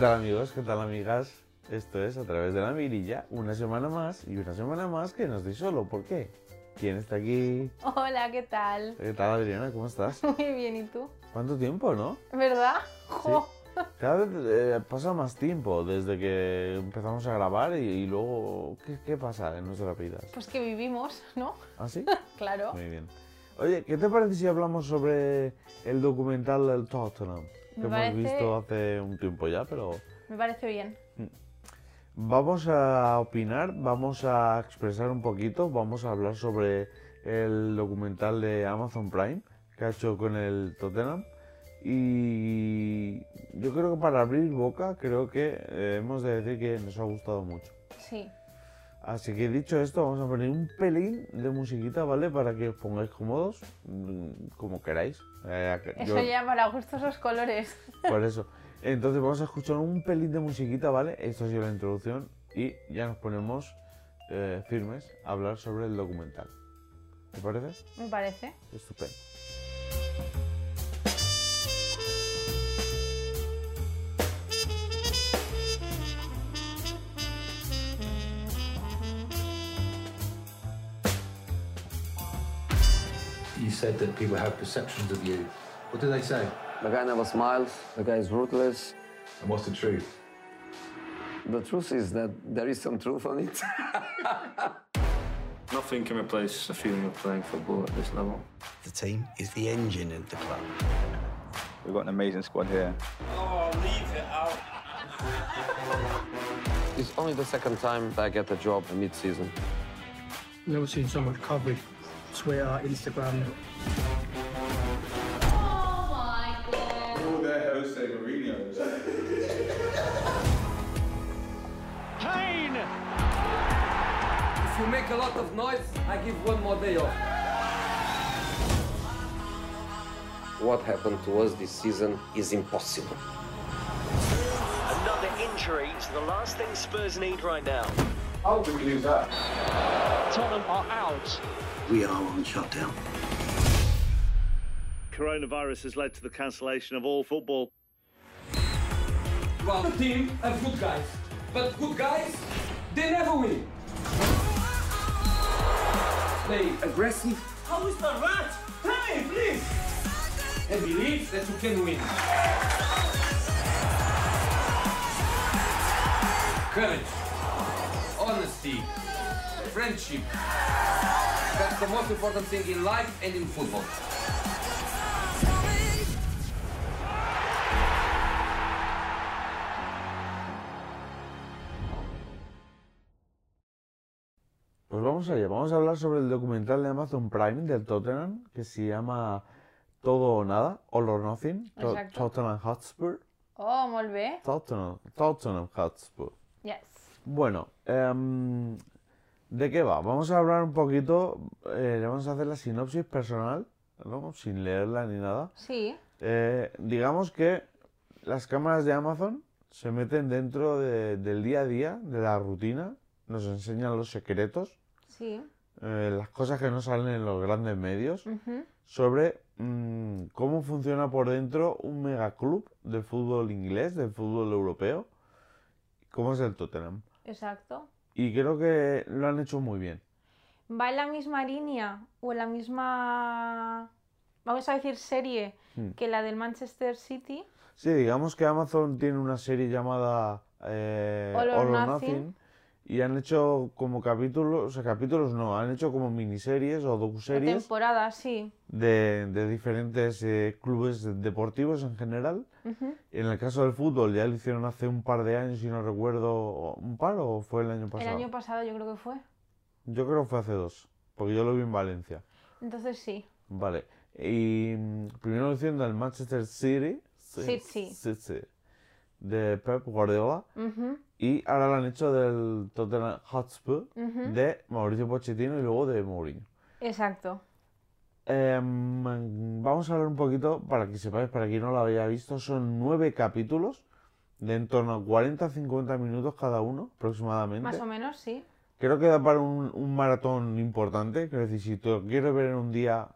tal amigos? ¿Qué tal amigas? Esto es a través de la mirilla, una semana más y una semana más que no estoy solo. ¿Por qué? ¿Quién está aquí? Hola, ¿qué tal? ¿Qué tal Adriana? ¿Cómo estás? Muy bien, ¿y tú? ¿Cuánto tiempo, no? ¿Verdad? Jo. Cada vez eh, pasa más tiempo desde que empezamos a grabar y, y luego, ¿qué, qué pasa en nuestras vidas? Pues que vivimos, ¿no? ¿Ah, sí? Claro. Muy bien. Oye, ¿qué te parece si hablamos sobre el documental del Tottenham? Que Me hemos parece- visto hace un tiempo ya, pero Me parece bien. vamos a opinar, vamos a expresar un poquito, vamos a hablar sobre el documental de Amazon Prime que ha hecho con el Tottenham. Y yo creo que para abrir boca, creo que eh, hemos de decir que nos ha gustado mucho. Sí. Así que dicho esto, vamos a poner un pelín de musiquita, ¿vale? Para que os pongáis cómodos, mm, como queráis. Eh, que- Eso ya para gustos los colores. Por eso. Entonces vamos a escuchar un pelín de musiquita, ¿vale? Esto ha sido la introducción y ya nos ponemos eh, firmes a hablar sobre el documental. ¿Te parece? Me parece. Estupendo. Said that people have perceptions of you. What do they say? The guy never smiles, the guy is ruthless. And what's the truth? The truth is that there is some truth on it. Nothing can replace the feeling of playing football at this level. The team is the engine of the club. We've got an amazing squad here. it's only the second time I get a job mid-season. Never seen so much coverage. Twitter, Instagram. Oh my god. You're all their Jose Mourinho's. If you make a lot of noise, I give one more day off. What happened to us this season is impossible. Another injury is the last thing Spurs need right now. How do we lose that? Tottenham are out. We are on shutdown. Coronavirus has led to the cancellation of all football. Well, the team have good guys, but good guys, they never win. Play aggressive. How is that right? Tell me, please. And believe that you can win. Courage, honesty, friendship. That's the most important thing in life and in football. Pues vamos allá, vamos a hablar sobre el documental de Amazon Prime del Tottenham que se llama Todo o Nada, All or Nothing, To- Exacto. Tottenham Hotspur. Oh, molt bé. Tottenham, Tottenham Hotspur. Yes. Bueno, em, ¿de qué va? Vamos a hablar un poquito, eh, le vamos a hacer la sinopsis personal, ¿no? Sin leerla ni nada. Sí. Eh, digamos que las cámaras de Amazon se meten dentro de- del día a día, de la rutina, nos enseñan los secretos, Sí. eh, las cosas que no salen en los grandes medios, sobre mm, cómo funciona por dentro un megaclub del fútbol inglés, del fútbol europeo, cómo es el Tottenham. Exacto. Y creo que lo han hecho muy bien. ¿Va en la misma línea o en la misma, vamos a decir, serie Hmm. que la del Manchester City? Sí, digamos que Amazon tiene una serie llamada eh, All or All or Nothing. Nothing y han hecho como capítulos, o sea, capítulos no, han hecho como miniseries o docuseries temporada, sí. de, de diferentes eh, clubes deportivos en general. Ujú. En el caso del fútbol ya lo hicieron hace un par de años, si no recuerdo, ¿un par o fue el año El pasado? año pasado yo creo que fue. Yo creo que fue hace dos, porque yo lo vi en Valencia. Entonces sí. Vale. Y mm, primero lo hicieron del Manchester City. City. City, De Pep Guardiola. Y ahora lo han hecho del Tottenham Hotspur Ujú. de Mauricio Pochettino y luego de Mourinho. Exacto. Em, vamos a hablar un poquito, para que sepáis, para quien no lo había visto, son nueve capítulos de en torno a 40-50 minutos cada uno, aproximadamente. Más o menos, sí. Creo que da para un, un maratón importante, quiero decir, si te lo quieres ver en un día,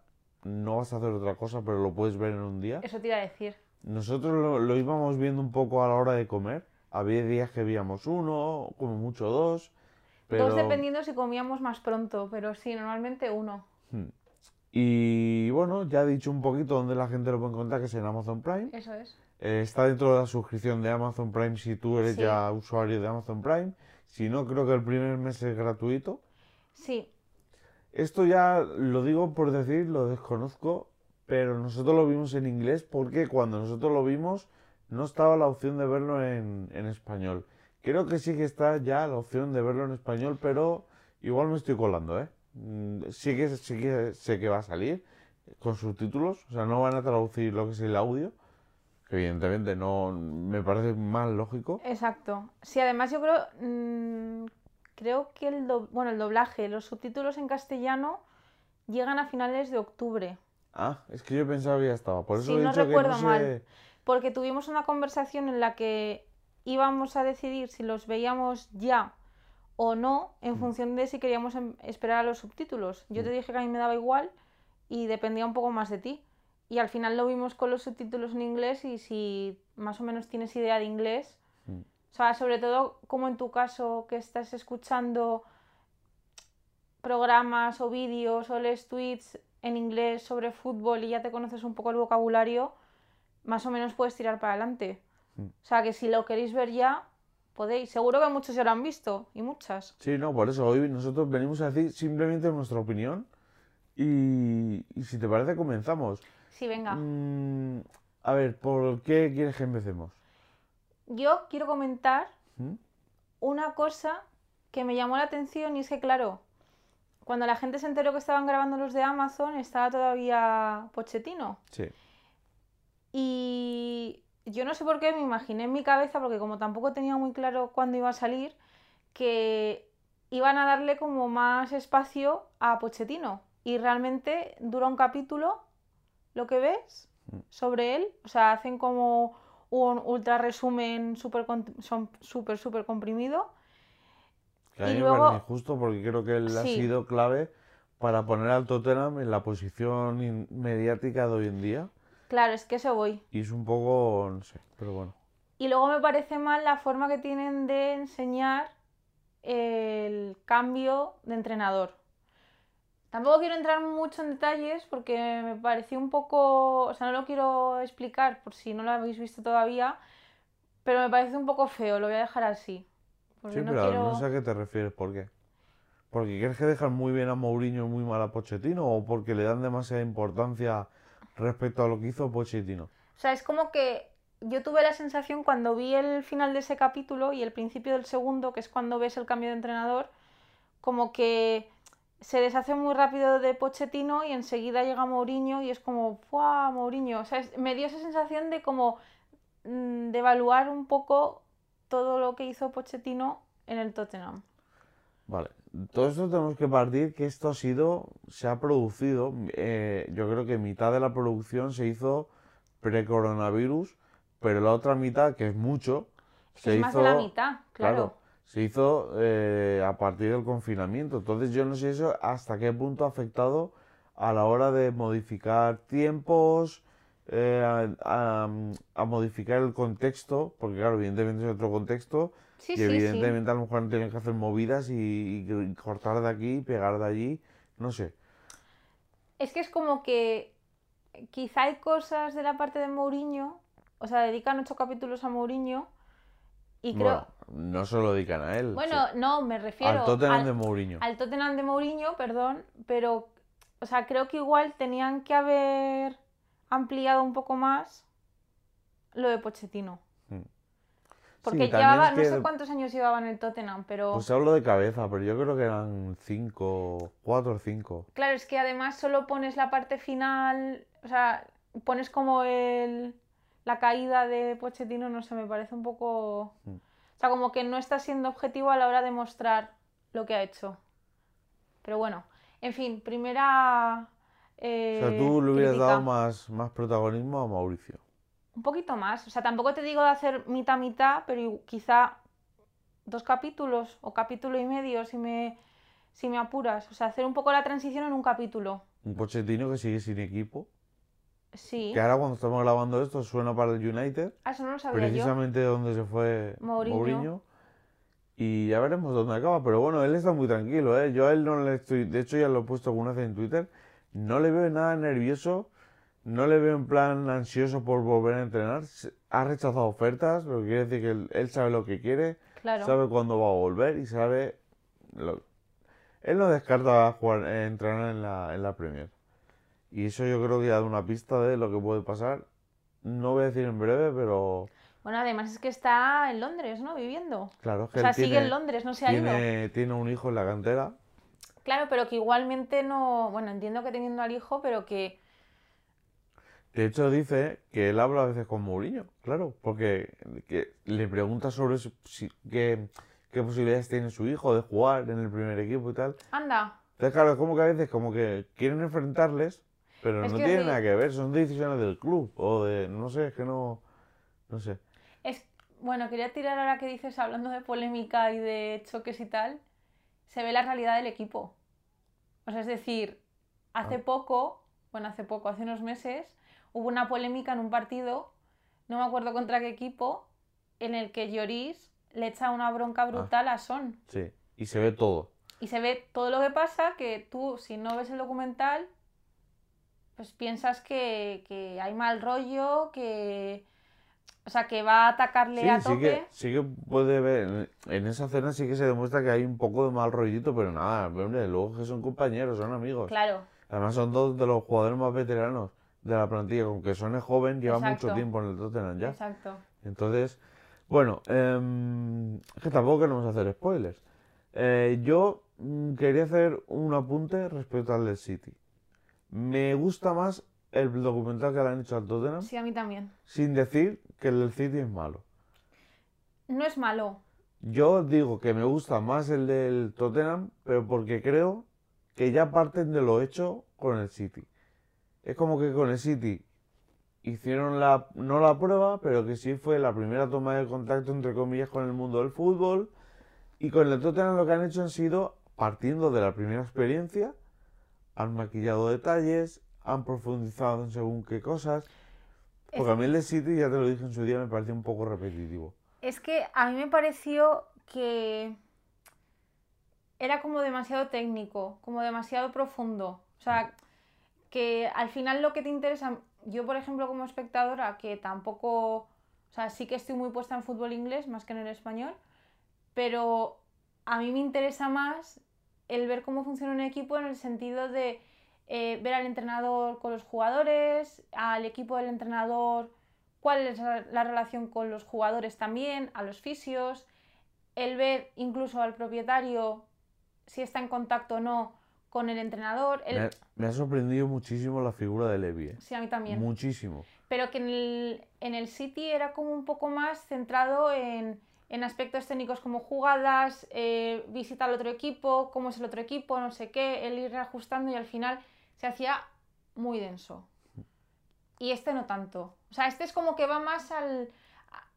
no vas a hacer otra cosa, pero lo puedes ver en un día. Eso te iba a decir. Nosotros lo, lo íbamos viendo un poco a la hora de comer, Había días que veíamos uno, como mucho dos. Pero... Dos dependiendo si comíamos más pronto, pero sí, normalmente uno. Hmm. Y bueno, ya he dicho un poquito dónde la gente lo puede encontrar, que es en Amazon Prime. Eso es. Eh, está dentro de la suscripción de Amazon Prime si tú eres Sí. ya usuario de Amazon Prime. Si no, creo que el primer mes es gratuito. Sí, Esto ya lo digo por decir, lo desconozco, pero nosotros lo vimos en inglés porque cuando nosotros lo vimos no estaba la opción de verlo en, español. Creo que sí que está ya la opción de verlo en español, pero igual me estoy colando, ¿eh? Mm, Sí que, sí que sé que va a salir con subtítulos, o sea, no van a traducir lo que es el audio, que evidentemente no me parece más lógico. exacto. Sí, además yo creo, mm, creo que el, bueno, el doblaje, los subtítulos en castellano llegan a finales de octubre. Ah, es que yo pensaba que ya estaba, por eso Si he no dicho que recuerdo no sé... mal. Porque tuvimos una conversación en la que íbamos a decidir si los veíamos ya o no Mm. en función de si queríamos em- esperar a los subtítulos. Yo te dije que a mí me daba igual y dependía un poco más de ti. Y al final lo vimos con los subtítulos en inglés y si más o menos tienes idea de inglés, Mm. o sea, sobre todo como en tu caso que estás escuchando programas o vídeos o lees tweets en inglés sobre fútbol y ya te conoces un poco el vocabulario, más o menos puedes tirar para adelante. Mm. O sea que si lo queréis ver ya, podéis. Seguro que muchos ya lo han visto y muchas. Sí, no, por eso hoy nosotros venimos a decir simplemente nuestra opinión y, y si te parece comenzamos. Sí, venga. Mm, a ver, ¿por qué quieres que empecemos? Yo quiero comentar ¿Mm? una cosa que me llamó la atención y es que, claro, cuando la gente se enteró que estaban grabando los de Amazon, estaba todavía Pochettino. Sí. Y yo no sé por qué me imaginé en mi cabeza, porque como tampoco tenía muy claro cuándo iba a salir, que iban a darle como más espacio a Pochettino. Y realmente dura un capítulo, lo que ves, Mm. sobre él. O sea, hacen como un ultra resumen súper, súper, súper comprimido. Que a mí Y me luego- parece injusto porque creo que él ha sido clave para poner al Tottenham en la posición mediática de hoy en día Claro, es que eso voy. y es un poco, no sé, pero bueno. Y luego me parece mal la forma que tienen de enseñar el cambio de entrenador. Tampoco quiero entrar mucho en detalles porque me pareció un poco, o sea, no lo quiero explicar por si no lo habéis visto todavía, pero me parece un poco feo, lo voy a dejar así. Porque Sí, no pero quiero... no sé a qué te refieres, ¿por qué? ¿Porque crees que dejan muy bien a Mourinho y muy mal a Pochettino o porque le dan demasiada importancia respecto a lo que hizo Pochettino? O sea, es como que yo tuve la sensación cuando vi el final de ese capítulo y el principio del segundo, que es cuando ves el cambio de entrenador, como que se deshace muy rápido de Pochettino y enseguida llega Mourinho y es como, ¡fuah, Mourinho! O sea, es- me dio esa sensación de como mm, de evaluar un poco todo lo que hizo Pochettino en el Tottenham. Vale, todo esto tenemos que partir que esto ha sido, se ha producido, eh, yo creo que mitad de la producción se hizo pre-coronavirus, pero la otra mitad, que es mucho, se es más hizo, de la mitad, claro. se hizo eh, a partir del confinamiento. Entonces yo no sé eso hasta qué punto ha afectado a la hora de modificar tiempos, eh, a, a- a modificar el contexto, porque claro, evidentemente es otro contexto. Sí, Y sí, sí. evidentemente a lo mejor tenido que hacer movidas y, y cortar de aquí, pegar de allí, no sé. Es que es como que quizá hay cosas de la parte de Mourinho, o sea, dedican ocho capítulos a Mourinho y creo... Bueno, no se lo dedican a él. Bueno, no, me refiero al Tottenham al, de Mourinho. al Tottenham de Mourinho, perdón, pero, o sea, creo que igual tenían que haber ampliado un poco más lo de Pochettino. Mm. Porque Sí, llevaba, es no sé cuántos años llevaba en el Tottenham, pero... Pues hablo de cabeza, pero yo creo que eran cinco, cuatro o cinco. Claro, es que además solo pones la parte final, o sea, pones como el, la caída de Pochettino, no sé, me parece un poco... Mm. O sea, como que no está siendo objetivo a la hora de mostrar lo que ha hecho. Pero bueno, en fin, primera... eh, o sea, tú le hubieras crítica. dado más, más protagonismo a Mauricio. Un poquito más, o sea, tampoco te digo de hacer mitad-mitad, pero i- quizá dos capítulos o capítulo y medio si me, si me apuras. O sea, hacer un poco la transición en un capítulo. Un Pochettino que sigue sin equipo. Sí. Que ahora cuando estamos grabando esto suena para el United. Ah, eso no lo sabía yo. Precisamente donde se fue Mourinho. Mourinho. Y ya veremos dónde acaba. Pero bueno, él está muy tranquilo, ¿eh? Yo a él no le estoy... De hecho ya lo he puesto alguna vez en Twitter. No le veo nada nervioso. No le veo en plan ansioso por volver a entrenar. Ha rechazado ofertas, lo que quiere decir que él, él sabe lo que quiere. Claro. Sabe cuándo va a volver y sabe... Lo... Él no descarta jugar, eh, entrenar en la, en la Premier. Y eso yo creo que ya da una pista de lo que puede pasar. No voy a decir en breve, pero Bueno, además es que está en Londres, ¿no? Viviendo. claro, es que O sea, él sigue tiene, en Londres, no se ha ido. tiene un hijo en la cantera. Claro, pero que igualmente no. Bueno, entiendo que teniendo al hijo, pero que. De hecho, dice que él habla a veces con Mourinho, claro, porque que le pregunta sobre su- si- qué, qué posibilidades tiene su hijo de jugar en el primer equipo y tal. Anda. Entonces, claro, es como que a veces como que quieren enfrentarles, pero Es no tiene sí. nada que ver, son decisiones del club o de, no sé, es que no, no sé. Es, bueno, quería tirar ahora que dices, hablando de polémica y de choques y tal, se ve la realidad del equipo. O sea, es decir, hace Ah. poco, bueno, hace poco, hace unos meses, hubo una polémica en un partido, no me acuerdo contra qué equipo, en el que Lloris le echa una Ah. bronca brutal a Son. Sí, y se ve todo. Y se ve todo lo que pasa, que tú, si no ves el documental, pues piensas que, que hay mal rollo, que... O sea, que va a atacarle Sí, a sí tope. que, sí que puede ver, en esa cena sí que se demuestra que hay un poco de mal rollito, pero nada, hombre, luego que son compañeros, son amigos. Claro, Además son dos de los jugadores más veteranos de la plantilla, aunque es joven, lleva mucho tiempo en el Tottenham ya. exacto. Entonces, bueno, es que tampoco queremos hacer spoilers. Eh, yo mm, quería hacer un apunte respecto al del City. Me gusta más el documental que le han hecho al Tottenham, Sí, a mí también. sin decir que el del City es malo. No es malo. Yo digo que me gusta más el del Tottenham, pero porque creo que ya parten de lo hecho con el City. Es como que con el City hicieron la, no la prueba, pero que sí fue la primera toma de contacto, entre comillas, con el mundo del fútbol. Y con el Tottenham lo que han hecho han sido, partiendo de la primera experiencia, han maquillado detalles, han profundizado en según qué cosas. Porque a mí el de City, ya te lo dije en su día, me pareció un poco repetitivo. Es que a mí me pareció que era como demasiado técnico, como demasiado profundo. O sea, que al final lo que te interesa, yo por ejemplo como espectadora, que tampoco, o sea, sí que estoy muy puesta en fútbol inglés más que en el español, pero a mí me interesa más el ver cómo funciona un equipo en el sentido de eh, ver al entrenador con los jugadores, al equipo del entrenador, cuál es la, la relación con los jugadores también, a los fisios, el ver incluso al propietario si está en contacto o no con el entrenador. el- Me ha, me ha sorprendido muchísimo la figura de Levy. ¿eh? Sí, a mí también. Muchísimo. Pero que en el, en el City era como un poco más centrado en, en aspectos técnicos como jugadas, eh, visita al otro equipo, cómo es el otro equipo, no sé qué, el ir reajustando y al final se hacía muy denso. Y este no tanto. O sea, este es como que va más al...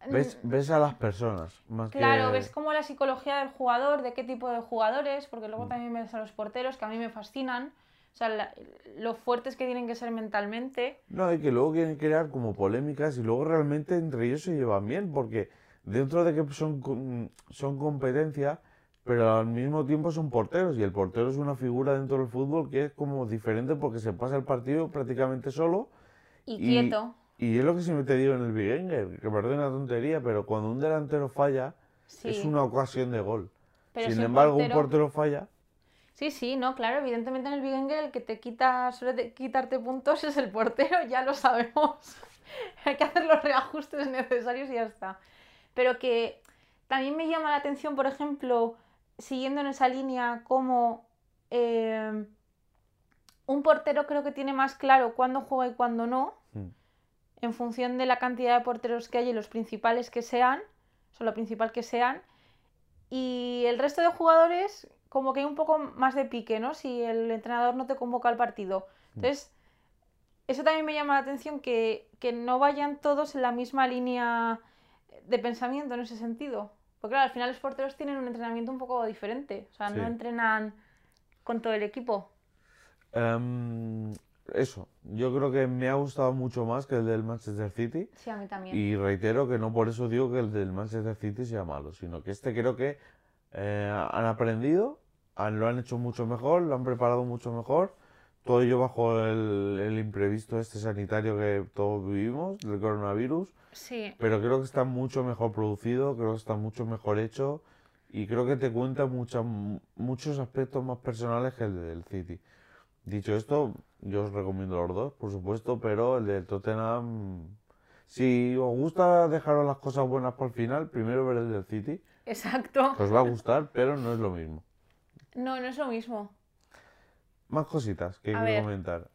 a- Ves, ves a las personas más Claro, que... ves como la psicología del jugador, de qué tipo de jugadores, porque Mm. luego también ves a los porteros, que a mí me fascinan, o sea, la- lo fuertes que tienen que ser mentalmente. No, y que luego quieren crear como polémicas y luego realmente entre ellos se llevan bien, porque dentro de que son, son competencia, pero al mismo tiempo son porteros, y el portero es una figura dentro del fútbol que es como diferente porque se pasa el partido prácticamente solo. Y, Y- quieto. Y es lo que siempre te digo en el Big Enger, que parece una tontería, pero cuando un delantero falla, Sí. es una ocasión de gol. Pero Sin si embargo, un portero- portero falla, Sí, sí, no, claro, evidentemente en el Big Engel el que te quita, suele te- quitarte puntos es el portero, ya lo sabemos. Hay que hacer los reajustes necesarios y ya está. Pero que también me llama la atención, por ejemplo, siguiendo en esa línea, como eh, un portero creo que tiene más claro cuándo juega y cuándo no, Mm. en función de la cantidad de porteros que hay y los principales que sean, o lo principal que sean. Y el resto de jugadores, como que hay un poco más de pique, ¿no? Si el entrenador no te convoca al partido. Entonces, eso también me llama la atención, que, que no vayan todos en la misma línea de pensamiento en ese sentido. Porque claro, al final los porteros tienen un entrenamiento un poco diferente. O sea, no entrenan con todo el equipo. Em, eso, yo creo que me ha gustado mucho más que el del Manchester City. Sí, a mí también. Y reitero que no por eso digo que el del Manchester City sea malo, sino que este creo que eh, han aprendido, han- lo han hecho mucho mejor, lo han preparado mucho mejor. Todo ello bajo el, el imprevisto este sanitario que todos vivimos, del coronavirus. Sí. Pero creo que está mucho mejor producido, creo que está mucho mejor hecho y creo que te cuenta mucha- muchos aspectos más personales que el del City. Dicho esto, yo os recomiendo los dos, por supuesto, pero el del Tottenham, si os gusta dejaros las cosas buenas para el final, primero ver el del City, Exacto. os va a gustar, pero no es lo mismo. No, no es lo mismo. Más cositas que A quiero ver. comentar.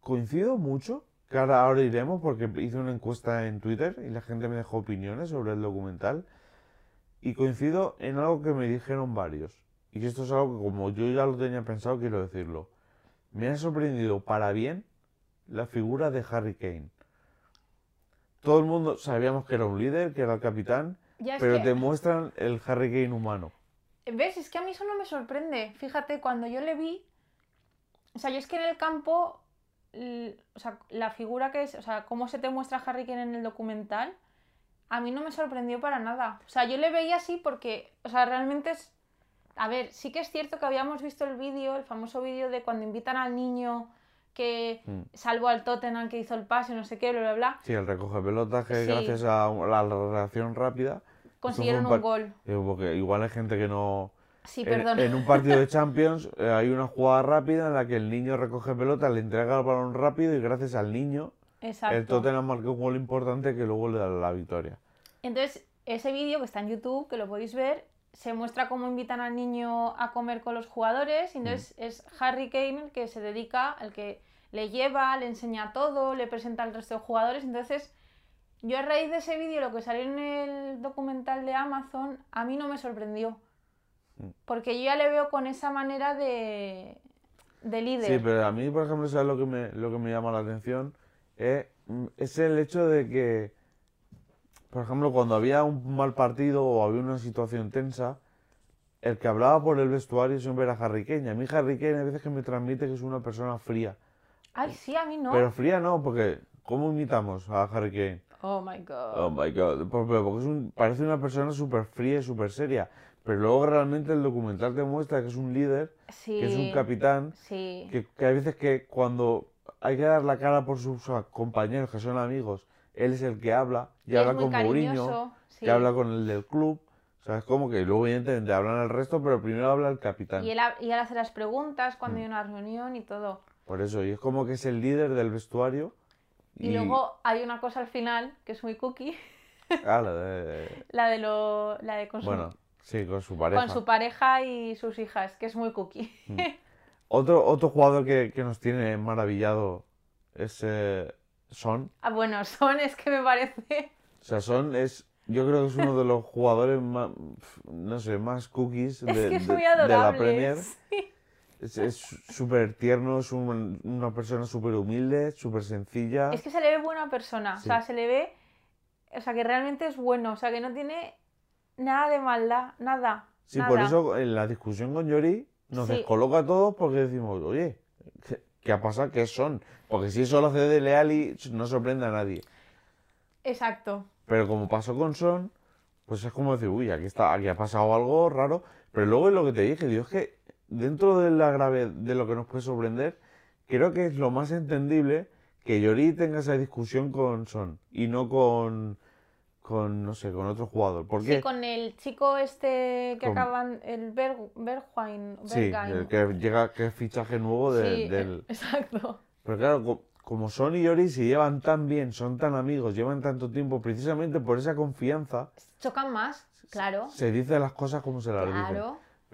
Coincido mucho, que ahora, ahora iremos porque hice una encuesta en Twitter y la gente me dejó opiniones sobre el documental. Y coincido en algo que me dijeron varios. Y esto es algo que como yo ya lo tenía pensado, quiero decirlo. Me ha sorprendido para bien la figura de Harry Kane. Todo el mundo sabíamos que era un líder, que era el capitán, Ya pero que- te muestran el Harry Kane humano. ¿Ves? Es que a mí eso no me sorprende. Fíjate, cuando yo le vi. O sea, yo es que en el campo. O sea, la figura que es. O sea, cómo se te muestra Harry Kane en el documental. A mí no me sorprendió para nada. O sea, yo le veía así porque. O sea, realmente es. A ver, sí que es cierto que habíamos visto el vídeo, el famoso vídeo de cuando invitan al niño que Mm. salvó al Tottenham, que hizo el pase, no sé qué, bla, bla, bla. Sí, el recoge pelotas que Sí. gracias a la reacción rápida Consiguieron un par- gol. Eh, porque igual hay gente que no. Sí, en, perdón. en un partido de Champions eh, hay una jugada rápida en la que el niño recoge pelota, le entrega el balón rápido y gracias al niño Exacto. el Tottenham marcó un gol importante que luego le da la victoria. Entonces, ese vídeo que está en YouTube, que lo podéis ver, se muestra cómo invitan al niño a comer con los jugadores. Y entonces es Harry Kane el que se dedica, el que le lleva, le enseña todo, le presenta al resto de jugadores. Entonces, yo a raíz de ese vídeo, lo que salió en el documental de Amazon, a mí no me sorprendió. Mm. Porque yo ya le veo con esa manera de, de líder. Sí, pero a mí, por ejemplo, ¿sabes lo que me, lo que me llama la atención? Eh, mm, es el hecho de que, por ejemplo, cuando había un mal partido o había una situación tensa, el que hablaba por el vestuario siempre era Harry Kane. A mí Harry Kane a veces que me transmite que es una persona fría. Ay, sí, a mí no. Pero fría no, porque ¿cómo imitamos a Harry Kane? Oh my god. Oh my god, porque es un- parece una persona súper fría y súper seria. Pero luego realmente el documental te muestra que es un líder, sí. que es un capitán, Sí. que, que hay veces que cuando hay que dar la cara por sus compañeros que son amigos, él es el que habla, y, habla con Mourinho, sí. que habla con el del club, o sea, es como que luego evidentemente hablan el resto, pero primero habla el capitán. Y él, y él hace las preguntas Mm. cuando hay una reunión y todo. Por eso, y es como que es el líder del vestuario. Y, luego hay una cosa al final que es muy cookie, Ah, la de- la de lo, la de con su, Bueno, sí, con su pareja. con su pareja y sus hijas, que es muy cookie. Otro, otro jugador que, que nos tiene maravillado es eh, Son. ah, bueno, Son es que me parece. O sea, Son es, yo creo que es uno de los jugadores más, no sé, más cookies de, es que es de- muy de la. Premier. sí. Es súper tierno, es un- una persona súper humilde, súper sencilla. Es que se le ve buena persona, o sea, se le ve, o sea, que realmente es bueno, o sea, que no tiene nada de maldad, nada. Sí, por eso en la discusión con Yori nos Sí. descoloca a todos porque decimos, oye, ¿qué, qué ha pasado? ¿Qué son? Porque si eso lo hace de Leali, no sorprende a nadie. Exacto. Pero como pasó con Son, pues es como decir, uy, aquí está, aquí ha pasado algo raro. Pero luego es lo que te dije, digo, es que dentro de la grave de lo que nos puede sorprender, creo que es lo más entendible que Yori tenga esa discusión con Son y no con, con no sé, con otro jugador. ¿Por qué? Sí, con el chico este que Con- acaban, el Ber, Bergwijn, Sí, el que llega, que es fichaje nuevo de- Sí, del... exacto. Pero claro, co- como Son y Yori se llevan tan bien, son tan amigos, llevan tanto tiempo, precisamente por esa confianza, Chocan más, claro. se dice las cosas como se las dicen.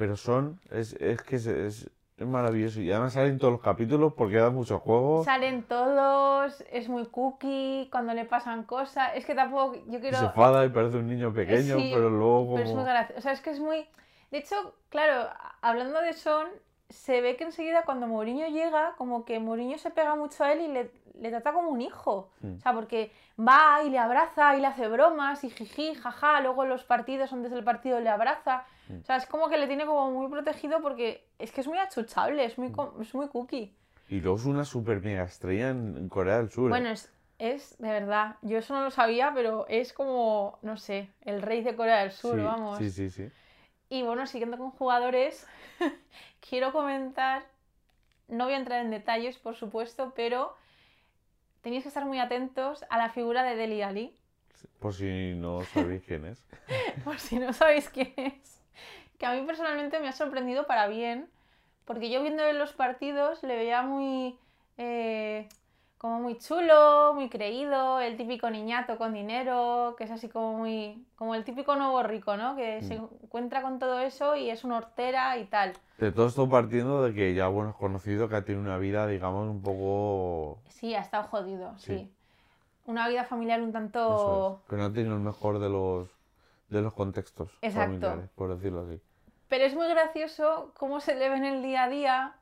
Pero Son, es, es que es, es- maravilloso. Y además salen todos los capítulos porque da mucho juego. Salen todos, es muy cookie, cuando le pasan cosas. Es que tampoco, yo y quiero... se enfada y parece un niño pequeño, Sí, pero luego como... Pero es muy gracioso. O sea, es que es muy. De hecho, claro, hablando de Son, se ve que enseguida cuando Mourinho llega, como que Mourinho se pega mucho a él y le, le trata como un hijo. Mm. O sea, porque va y le abraza y le hace bromas y jiji, jaja. Luego en los partidos, antes del partido, le abraza. Mm. O sea, es como que le tiene como muy protegido porque es que es muy achuchable, es muy, Mm. es muy cookie. Y luego es una super mega estrella en, Corea del Sur. ¿eh? Bueno, es, es de verdad, yo eso no lo sabía, pero es como, no sé, el rey de Corea del Sur, sí, vamos. Sí, sí, sí. Y bueno, siguiendo con jugadores, quiero comentar, no voy a entrar en detalles, por supuesto, pero tenéis que estar muy atentos a la figura de Deli Ali, Por si no sabéis quién es. por si no sabéis quién es. Que a mí personalmente me ha sorprendido para bien, porque yo viendo los partidos le veía muy... eh, como muy chulo, muy creído, el típico niñato con dinero, que es así como muy... como el típico nuevo rico, ¿no? Que se encuentra con todo eso y es una hortera y tal. De todo esto partiendo de que ya, bueno, es conocido que ha tenido una vida, digamos, un poco... Sí, ha estado jodido, sí. Sí. Una vida familiar un tanto... es, que no ha tenido el mejor de los, de los contextos Exacto. familiares, por decirlo así. Pero es muy gracioso cómo se le ve en el día a día,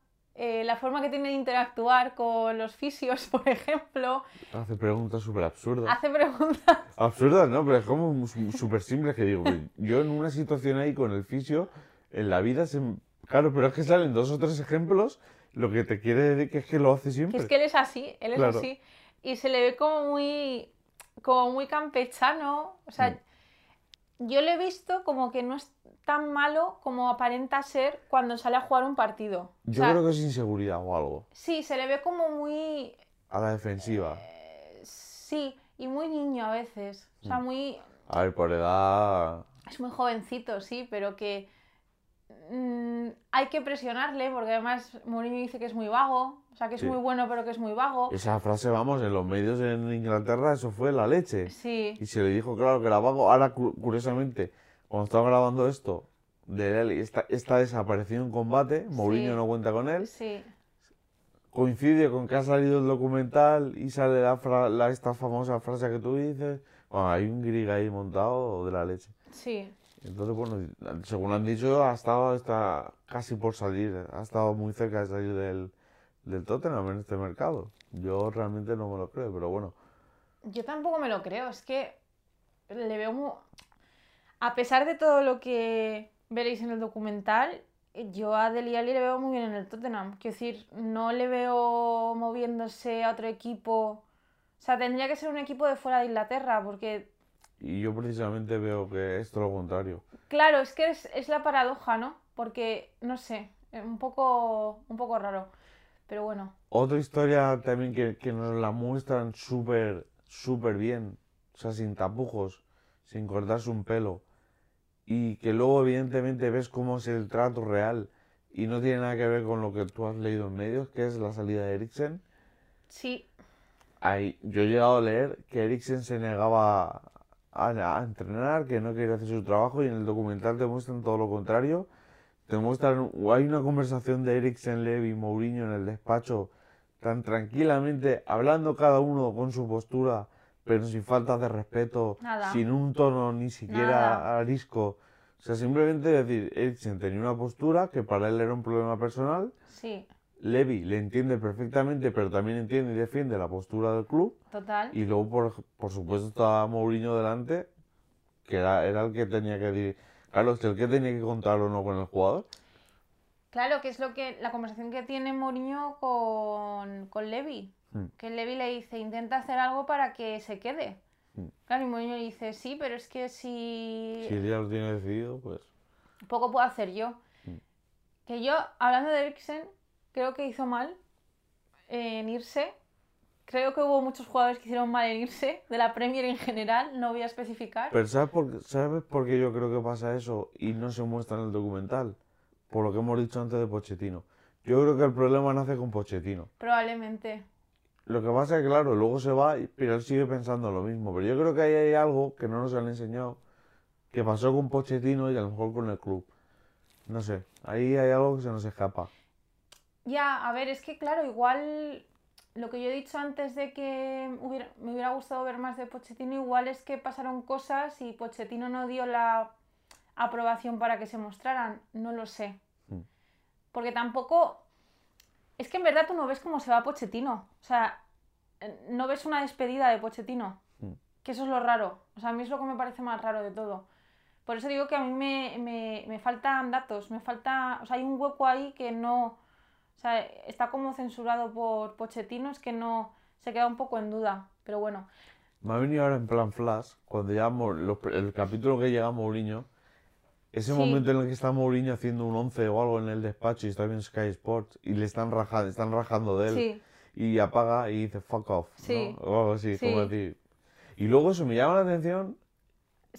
eh, la forma que tiene de interactuar con los fisios, por ejemplo. Hace preguntas súper absurdas. Hace preguntas. Absurdas, ¿no? Pero es como súper simple que digo. Yo en una situación ahí con el fisio, en la vida se... Claro, pero es que salen dos o tres ejemplos, lo que te quiere decir que es que lo hace Que siempre. es que él es así, él es Claro. así. Y se le ve como muy, como muy campechano. O sea, yo le he visto como que no es tan malo como aparenta ser cuando sale a jugar un partido. O Yo sea, creo que es inseguridad o algo. sí, se le ve como muy, A la defensiva. sí, y muy niño a veces. O sea, Mm. muy, A ver, por edad... es muy jovencito, sí, pero que mm, hay que presionarle porque además Mourinho dice que es muy vago. O sea, que es Sí. muy bueno pero que es muy vago. Esa frase, vamos, en los medios en Inglaterra, eso fue la leche. Sí. Y se le dijo, claro, que era vago. Ahora, cu- curiosamente, cuando estaba grabando esto, de él está, está desaparecido en combate, Mourinho Sí. no cuenta con él. Sí. Coincide con que ha salido el documental y sale la, fra- la- esta famosa frase que tú dices. Bueno, hay un grig ahí montado de la leche. Sí. Entonces, bueno, según han dicho, ha estado está casi por salir, ha estado muy cerca de salir del, del Tottenham en este mercado. Yo realmente no me lo creo, pero bueno. Yo tampoco me lo creo, es que le veo muy... A pesar de todo lo que veréis en el documental, yo a Dele Alli le veo muy bien en el Tottenham. Quiero decir, no le veo moviéndose a otro equipo. O sea, tendría que ser un equipo de fuera de Inglaterra, porque, Y yo precisamente veo que es todo lo contrario. claro, es que es, es la paradoja, ¿no? Porque, no sé, eh, un poco, un poco raro. Pero bueno, Otra historia también que, que nos la muestran súper, súper bien, o sea, sin tapujos, sin cortarse un pelo, y que luego evidentemente ves cómo es el trato real y no tiene nada que ver con lo que tú has leído en medios, que es la salida de Eriksen. sí, Ahí, yo he llegado a leer que Eriksen se negaba a, a entrenar, que no quería hacer su trabajo y en el documental te muestran todo lo contrario. Te muestran, hay una conversación de Eriksen, Levy y Mourinho en el despacho tan tranquilamente, hablando cada uno con su postura, pero sin falta de respeto, Nada. sin un tono ni siquiera arisco. O sea, simplemente decir, Eriksen tenía una postura que para él era un problema personal, sí, Levy le entiende perfectamente, pero también entiende y defiende la postura del club. total. Y luego, por, por supuesto, estaba Mourinho delante, que era, era el que tenía que decir. Claro, es el que tenía que contar o no con el jugador. Claro, que es lo que la conversación que tiene Mourinho con, con Levy. Hmm. Que Levy le dice, intenta hacer algo para que se quede. Hmm. Claro, y Mourinho le dice, sí, pero es que si Si ya lo tiene decidido, pues. poco puedo hacer yo. Hmm. Que yo, hablando de Eriksen, creo que hizo mal en irse. Creo que hubo muchos jugadores que hicieron mal en irse, de la Premier en general, no voy a especificar. Pero ¿sabes por, ¿sabes por qué yo creo que pasa eso y no se muestra en el documental? Por lo que hemos dicho antes de Pochettino. Yo creo que el problema nace con Pochettino. Probablemente. Lo que pasa es que, claro, luego se va, y- pero él sigue pensando lo mismo. Pero yo creo que ahí hay algo que no nos han enseñado, que pasó con Pochettino y a lo mejor con el club. No sé, ahí hay algo que se nos escapa. Ya, a ver, es que claro, igual lo que yo he dicho antes de que hubiera- me hubiera gustado ver más de Pochettino, igual es que pasaron cosas y Pochettino no dio la aprobación para que se mostraran, no lo sé. Mm. Porque tampoco... Es que en verdad tú no ves cómo se va Pochettino. O sea, eh, no ves una despedida de Pochettino. Mm. Que eso es lo raro. O sea, a mí es lo que me parece más raro de todo. Por eso digo que a mí me, me- me faltan datos, me falta... O sea, hay un hueco ahí que no... O sea, está como censurado por Pochettino, es que no se queda un poco en duda. Pero bueno, Me ha venido ahora en plan flash, cuando Mou- los- el capítulo que llega Mourinho, ese Sí. momento en el que está Mourinho haciendo un 11 o algo en el despacho y está viendo Sky Sports y le están rajando, están rajando de él sí, y apaga y dice fuck off, ¿no? Sí. O algo así, Sí. como decir. Y luego eso me llama la atención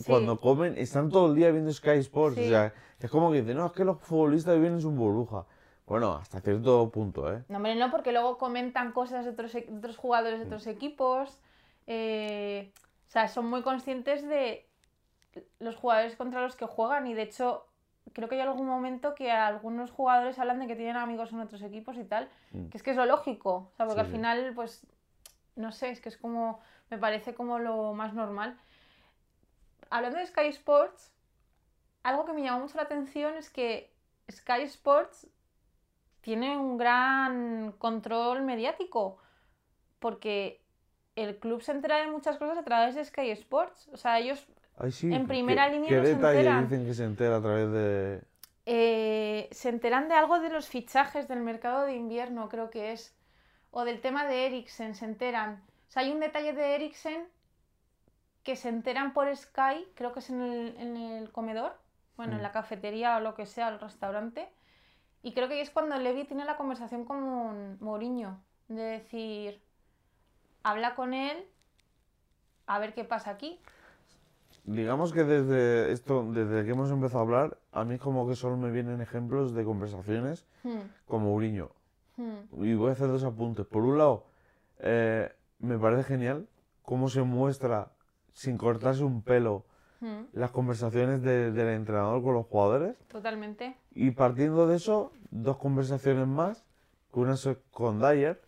cuando comen, están todo el día viendo Sky Sports, o sea, es como que dicen, no, es que los futbolistas viven en su burbuja. Bueno, hasta cierto punto, ¿eh? No, hombre, no, porque luego comentan cosas de otros, e- de otros jugadores de otros equipos. eh, o sea, son muy conscientes de los jugadores contra los que juegan y de hecho creo que hay algún momento que algunos jugadores hablan de que tienen amigos en otros equipos y tal, Mm. que es que es lo lógico, o sea, porque Sí, al sí. final, pues, no sé, es que es como, me parece como lo más normal. Hablando de Sky Sports, algo que me llamó mucho la atención es que Sky Sports tiene un gran control mediático, porque el club se entera de muchas cosas a través de Sky Sports. O sea, ellos Ay, sí, En ¿qué- primera línea ¿Qué no se enteran. dicen que se entera a través de...? eh, se enteran de algo de los fichajes del mercado de invierno, creo que es, o del tema de Eriksen, se enteran. O sea, hay un detalle de Eriksen que se enteran por Sky, creo que es en el, en el comedor, bueno, en Mm. la cafetería o lo que sea, el restaurante. Y creo que es cuando Levi tiene la conversación con Mourinho, de decir, habla con él, a ver qué pasa aquí. Digamos que desde esto, desde que hemos empezado a hablar, a mí como que solo me vienen ejemplos de conversaciones Hmm, con Mourinho. hmm, Y voy a hacer dos apuntes. Por un lado, eh, me parece genial cómo se muestra, sin cortarse un pelo, las conversaciones de- del entrenador con los jugadores. totalmente. Y partiendo de eso, dos conversaciones más, que una es con Dyer,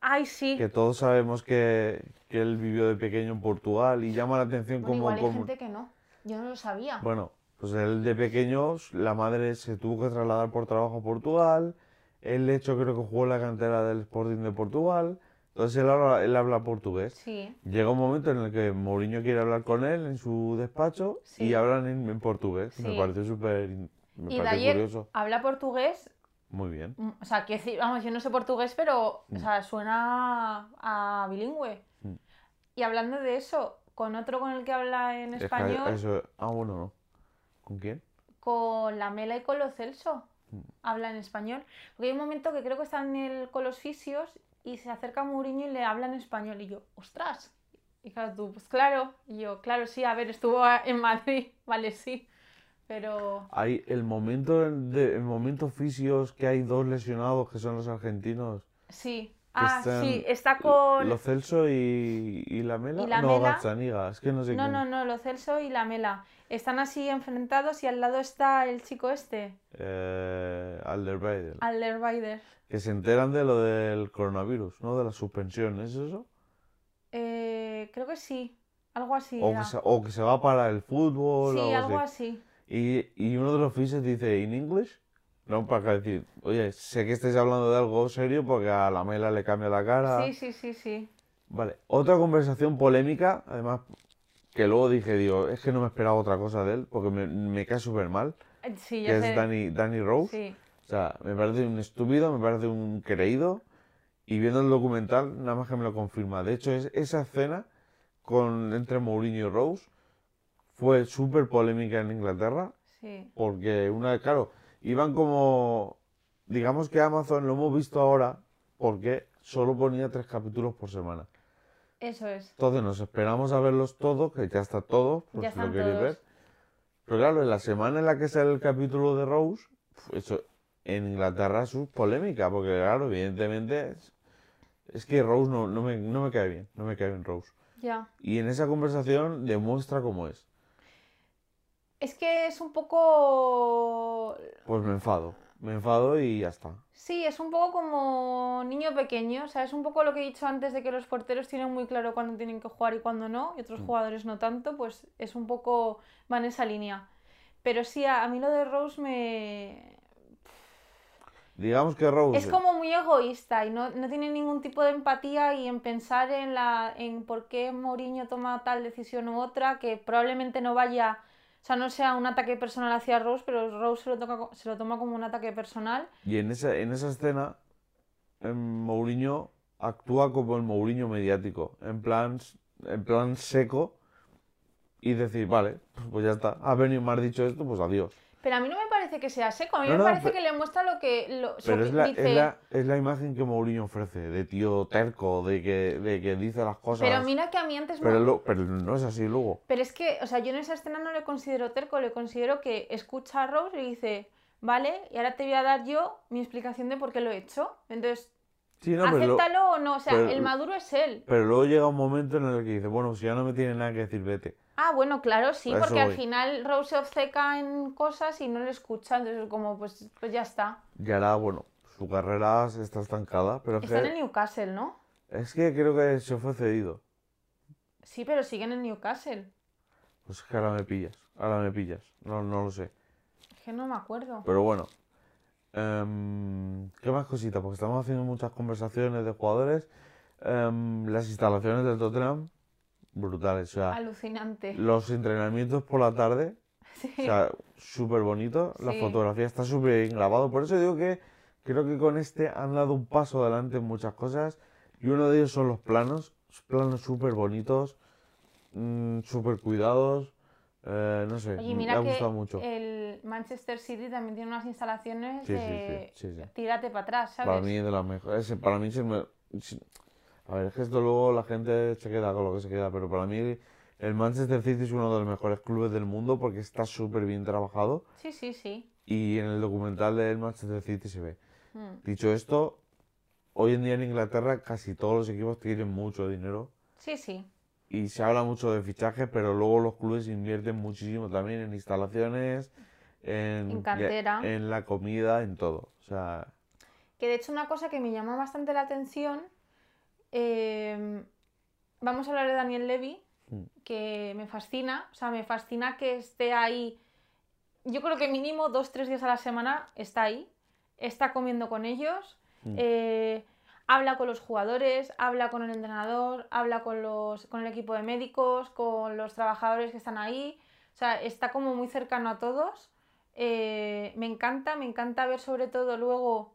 Ay, sí. que todos sabemos que, que él vivió de pequeño en Portugal y llama la atención Bueno, como... igual hay como- gente que no. Yo no lo sabía. Bueno, pues él de pequeño, la madre se tuvo que trasladar por trabajo a Portugal. Él, de hecho, creo que jugó en la cantera del Sporting de Portugal. Entonces él habla, él habla portugués. Sí, Llega un momento en el que Mourinho quiere hablar con él en su despacho y Sí. hablan en, en portugués. Me Sí. pareció súper me y pareció curioso. habla portugués. Muy bien. mm, O sea, decir, vamos, yo no sé portugués, pero o sea, suena a bilingüe. Mm. Y hablando de eso, con otro con el que habla en Es que español, eso- ah, bueno, no. ¿Con quién? con la Mela y con los Celso, Mm. habla en español. Porque hay un momento que creo que están en el- con los fisios y se acerca a Mourinho y le habla en español. Y yo, ostras. Y claro, tú, pues claro. Y yo, claro, sí, a ver, estuvo en Madrid, vale, sí. Pero Hay el momento de el momento fisios que hay dos lesionados que son los argentinos. sí. Ah, están sí, está con... Lo Celso y, y la Mela. ¿Y la no, Mela? Gazzaniga, es que no sé No, quién. no, no, lo Celso y la Mela. Están así enfrentados y al lado está el chico este, Eh, Alderweireld. Alderweider. Que se enteran de lo del coronavirus, ¿no? De la suspensión, ¿es eso? Eh, creo que sí, algo así O que, se, o que se va para el fútbol Sí, o algo así. así. Y, y uno de los fisios dice, ¿in English? No, para decir, oye, sé que estáis hablando de algo serio porque a la Mela le cambia la cara. Sí, sí, sí, sí. Vale, otra conversación polémica, además, que luego dije, digo, es que no me esperaba otra cosa de él, porque me, me cae súper mal, Eh, Sí, que ya es sé. Danny, Danny Rose. Sí, O sea, me parece un estúpido, me parece un creído, y viendo el documental, nada más que me lo confirma. De hecho, es, esa escena con, entre Mourinho y Rose fue súper polémica en Inglaterra, sí. porque una, claro, iban como, digamos que Amazon lo hemos visto ahora, porque solo ponía tres capítulos por semana. Eso es. Entonces nos esperamos a verlos todos, que ya está todo, por Ya si lo queréis todos. ver. Pero claro, en la semana en la que sale el capítulo de Rose, eso en Inglaterra es polémica, porque claro, evidentemente es, es que Rose no, no, me, no me cae bien, no me cae bien Rose. Ya. Y en esa conversación demuestra cómo es. Es que es un poco... Pues me enfado, me enfado y ya está. Sí, es un poco como niño pequeño, o sea, es un poco lo que he dicho antes de que los porteros tienen muy claro cuándo tienen que jugar y cuándo no, y otros Mm. jugadores no tanto, pues es un poco, va en esa línea. Pero sí, a, a mí lo de Rose me... Digamos que Rose... Es como muy egoísta y no, no tiene ningún tipo de empatía y en pensar en, la, en por qué Mourinho toma tal decisión u otra, que probablemente no vaya o sea, no sea un ataque personal hacia Rose, pero Rose se lo, toca se lo toma como un ataque personal. Y en esa, en esa escena, em, Mourinho actúa como el Mourinho mediático, en plan, en plan seco, y decir, vale, pues ya está, has venido me has dicho esto, pues adiós. Pero a mí no me parece que sea seco, a mí No, me no, parece pe- que le muestra lo que... Lo, su- Pero es la, dice, es la, es la imagen que Mourinho ofrece, de tío terco, de que, de que dice las cosas. Pero mira que a mí antes... pero, lo- pero no es así luego. Pero es que, o sea, yo en esa escena no le considero terco, le considero que escucha a Rose y dice, vale, y ahora te voy a dar yo mi explicación de por qué lo he hecho. Entonces, Sí, no, pero, lo- acéptalo o no, o sea, pero- el maduro es él. pero luego llega un momento en el que dice, bueno, si ya no me tiene nada que decir, vete. Ah, bueno, claro, sí, porque al final Rose se obceca en cosas y no le escucha, entonces como, pues, pues ya está. Y ahora, bueno, su carrera está estancada, pero es Está en el Newcastle, ¿no? es que creo que se fue cedido. Sí, pero sigue en el Newcastle. Pues es que ahora me pillas, ahora me pillas, no, no lo sé. Es que no me acuerdo. Pero bueno, em, ¿qué más cositas? Porque estamos haciendo muchas conversaciones de jugadores. Em, las instalaciones del Tottenham, brutales. O sea, Alucinante. los entrenamientos por la tarde, Sí. o sea, súper bonito. La fotografía está súper bien grabado. Por eso digo que creo que con este han dado un paso adelante en muchas cosas. Y uno de ellos son los planos, planos súper bonitos, mm, súper cuidados. eh, no sé, Oye, me ha que gustado mucho. el Manchester City también tiene unas instalaciones Sí, de tírate para atrás, ¿sabes? Para mí es de las mejores. Para mí es el me- A ver, es que esto luego la gente se queda con lo que se queda, pero para mí el Manchester City es uno de los mejores clubes del mundo porque está súper bien trabajado Sí, sí, sí. y en el documental del Manchester City se ve. Mm. Dicho esto, hoy en día en Inglaterra casi todos los equipos tienen mucho dinero Sí, sí. y se habla mucho de fichajes, pero luego los clubes invierten muchísimo también en instalaciones, en, En cantera. en la comida, en todo. O sea, Que de hecho una cosa que me llama bastante la atención, eh, vamos a hablar de Daniel Levy, Mm. que me fascina, o sea, me fascina que esté ahí, yo creo que mínimo dos, tres días a la semana está ahí, está comiendo con ellos, Mm. eh, habla con los jugadores, habla con el entrenador, habla con, los, con el equipo de médicos, con los trabajadores que están ahí, o sea, está como muy cercano a todos. Eh, me encanta, me encanta ver sobre todo luego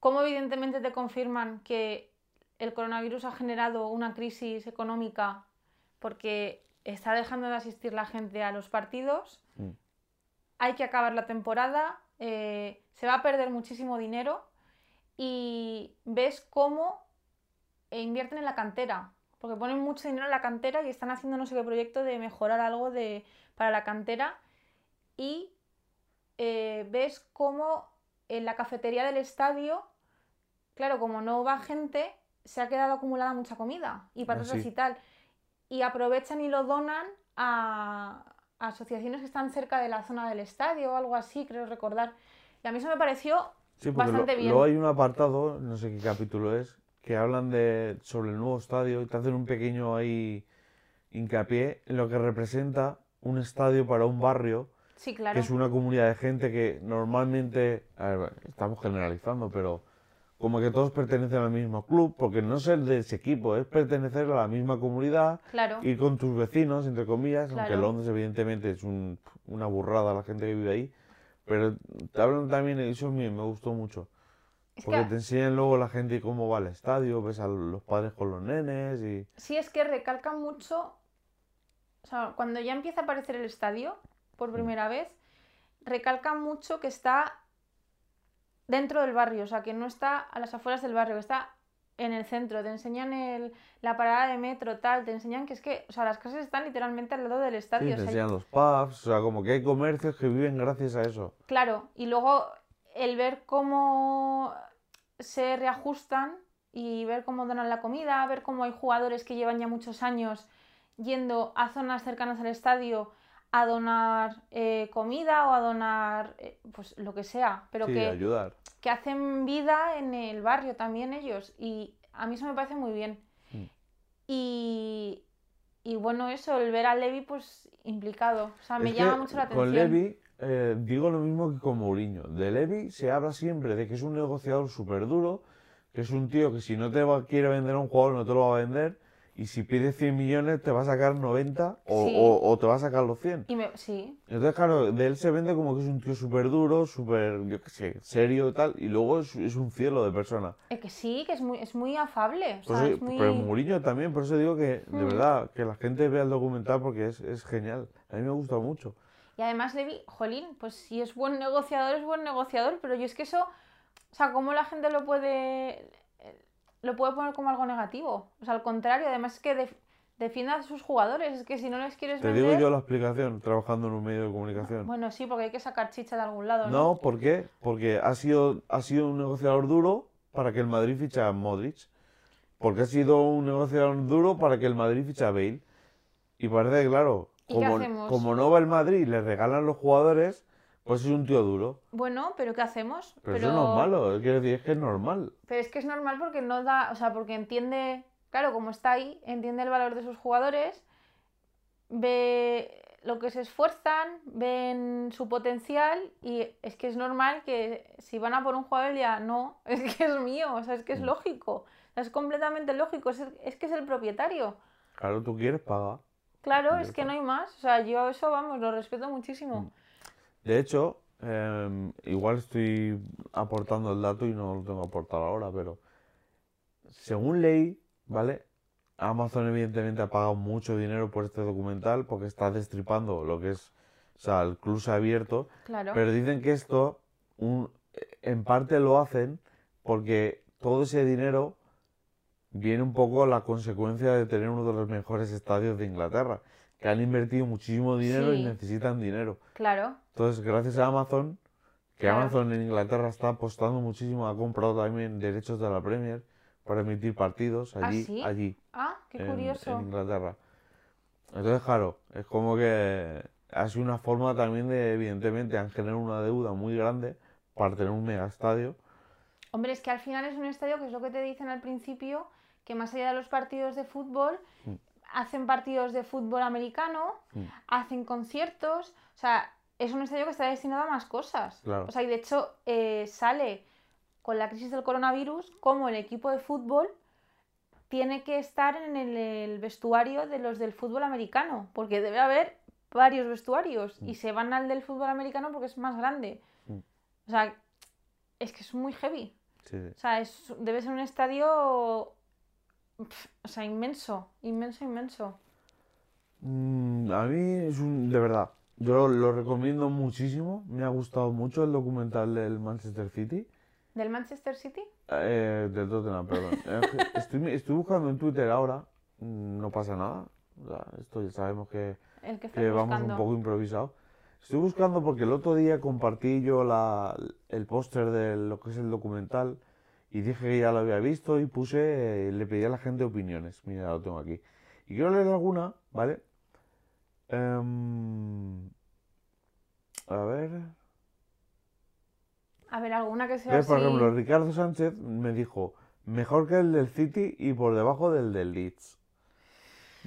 cómo evidentemente te confirman que el coronavirus ha generado una crisis económica porque está dejando de asistir la gente a los partidos, Mm. hay que acabar la temporada, eh, se va a perder muchísimo dinero y ves cómo eh, invierten en la cantera, porque ponen mucho dinero en la cantera y están haciendo no sé qué proyecto de mejorar algo de, para la cantera y eh, ves cómo en la cafetería del estadio, claro, como no va gente, se ha quedado acumulada mucha comida y patatas sí. y tal. Y aprovechan y lo donan a, a asociaciones que están cerca de la zona del estadio o algo así, creo recordar. Y a mí eso me pareció Sí, porque lo- bastante bien. luego hay un apartado, no sé qué capítulo es, que hablan de sobre el nuevo estadio y te hacen un pequeño ahí hincapié en lo que representa un estadio para un barrio, Sí, claro. que es una comunidad de gente que normalmente, a ver, estamos generalizando, pero como que todos pertenecen al mismo club, porque no ser de ese equipo, es pertenecer a la misma comunidad, Claro. ir con tus vecinos, entre comillas, aunque Claro. Londres evidentemente es un- una burrada la gente que vive ahí, pero te hablan también, eso me, me gustó mucho, Es porque que- te enseñan luego la gente cómo va al estadio, ves a los padres con los nenes y... Sí, es que recalcan mucho, o sea, cuando ya empieza a aparecer el estadio por primera vez, recalcan mucho que está dentro del barrio, o sea, que no está a las afueras del barrio, que está en el centro, te enseñan el, la parada de metro, tal, te enseñan que es que, o sea, las casas están literalmente al lado del Sí, estadio. te o sea, enseñan los pubs, o sea, como que hay comercios que viven gracias a eso. Claro, y luego el ver cómo se reajustan y ver cómo donan la comida, ver cómo hay jugadores que llevan ya muchos años yendo a zonas cercanas al estadio a donar eh, comida o a donar eh, pues lo que sea, pero sí, que, ayudar. que hacen vida en el barrio también ellos y a mí eso me parece muy bien. Mm. Y, y bueno, eso, el ver a Levi pues implicado, o sea, me Es llama mucho la atención. Con Levy eh, digo lo mismo que con Mourinho. De Levy se habla siempre de que es un negociador súper duro, que es un tío que si no te va, quiere vender a un jugador no te lo va a vender y si pides 100 millones te va a sacar 90 o, Sí. o- o te va a sacar los 100. Y me- sí, Entonces, claro, de él se vende como que es un tío súper duro, súper, yo qué sé, serio y tal, y luego es, es un cielo de persona. es que sí, que es muy, es muy afable. O sea, eso- es muy... Pero Mourinho también, por eso digo que, de Mm. verdad, que la gente vea el documental porque es, es genial. A mí me gusta mucho. Y además Levi, jolín, pues si es buen negociador, es buen negociador, pero yo es que eso, o sea, ¿cómo la gente lo puede, lo puede poner como algo negativo? O sea, al contrario, además es que def- defiende a sus jugadores, es que si no les quieres Te vender... digo yo la explicación, trabajando en un medio de comunicación. Bueno, sí, porque hay que sacar chicha de algún lado, ¿no? No, ¿por qué? Porque ha sido, ha sido un negociador duro para que el Madrid ficha a Modric. Porque ha sido un negociador duro para que el Madrid ficha a Bale. Y parece que, claro, ¿Y qué como, como no va el Madrid le regalan los jugadores, pues es un tío duro. Bueno, pero ¿qué hacemos? Pero, eso no es malo, quiero decir, es que es normal. Pero es que es normal porque no da, o sea, porque entiende, claro, como está ahí, entiende el valor de sus jugadores, ve lo que se esfuerzan, ven su potencial y es que es normal que si van a por un jugador ya no, es que es mío, o sea, es que es Mm. lógico, o sea, es completamente lógico, es, es que es el propietario. Claro, tú quieres pagar. Claro, es que no hay más, o sea, yo eso, vamos, lo respeto muchísimo. De hecho, em, igual estoy aportando el dato y no lo tengo que aportar ahora, pero según leí, ¿vale? Amazon evidentemente ha pagado mucho dinero por este documental porque está destripando lo que es, o sea, el club se ha abierto, Claro. pero dicen que esto un- en parte lo hacen porque todo ese dinero viene un poco a la consecuencia de tener uno de los mejores estadios de Inglaterra, que han invertido muchísimo dinero y Sí. necesitan dinero. Claro, Entonces, gracias a Amazon, que Claro. Amazon en Inglaterra está apostando muchísimo, ha comprado también derechos de la Premier para emitir partidos ¿Ah, allí, sí? allí, ah, qué en, curioso. en Inglaterra. Entonces, claro, es como que ha sido una forma también de, evidentemente, han generado una deuda muy grande para tener un mega estadio. Hombre, es que al final es un estadio que es lo que te dicen al principio, que más allá de los partidos de fútbol, Mm. Hacen partidos de fútbol americano, Mm. hacen conciertos, o sea, es un estadio que está destinado a más cosas. Claro. O sea, y de hecho eh, sale con la crisis del coronavirus como el equipo de fútbol tiene que estar en el, el vestuario de los del fútbol americano, porque debe haber varios vestuarios y se van al del fútbol americano porque es más grande. Mm. O sea, es que es muy heavy. Sí, sí. O sea, es, debe ser un estadio, o sea, inmenso, inmenso, inmenso. Mm, a mí es un, de verdad, yo lo recomiendo muchísimo, me ha gustado mucho el documental del Manchester City. ¿Del Manchester City? Eh, del Tottenham, perdón. Estoy, estoy buscando en Twitter ahora, mm, no pasa nada. O sea, esto ya sabemos que, El que que vamos un poco improvisados. Estoy buscando porque el otro día compartí yo la, el póster de lo que es el documental y dije que ya lo había visto y puse, eh, le pedí a la gente opiniones. Mira, lo tengo aquí. Y quiero leer alguna, ¿vale? Em, a ver. A ver, alguna que sea ¿Ves? Por así. ejemplo, Ricardo Sánchez me dijo, mejor que el del City y por debajo del del Leeds.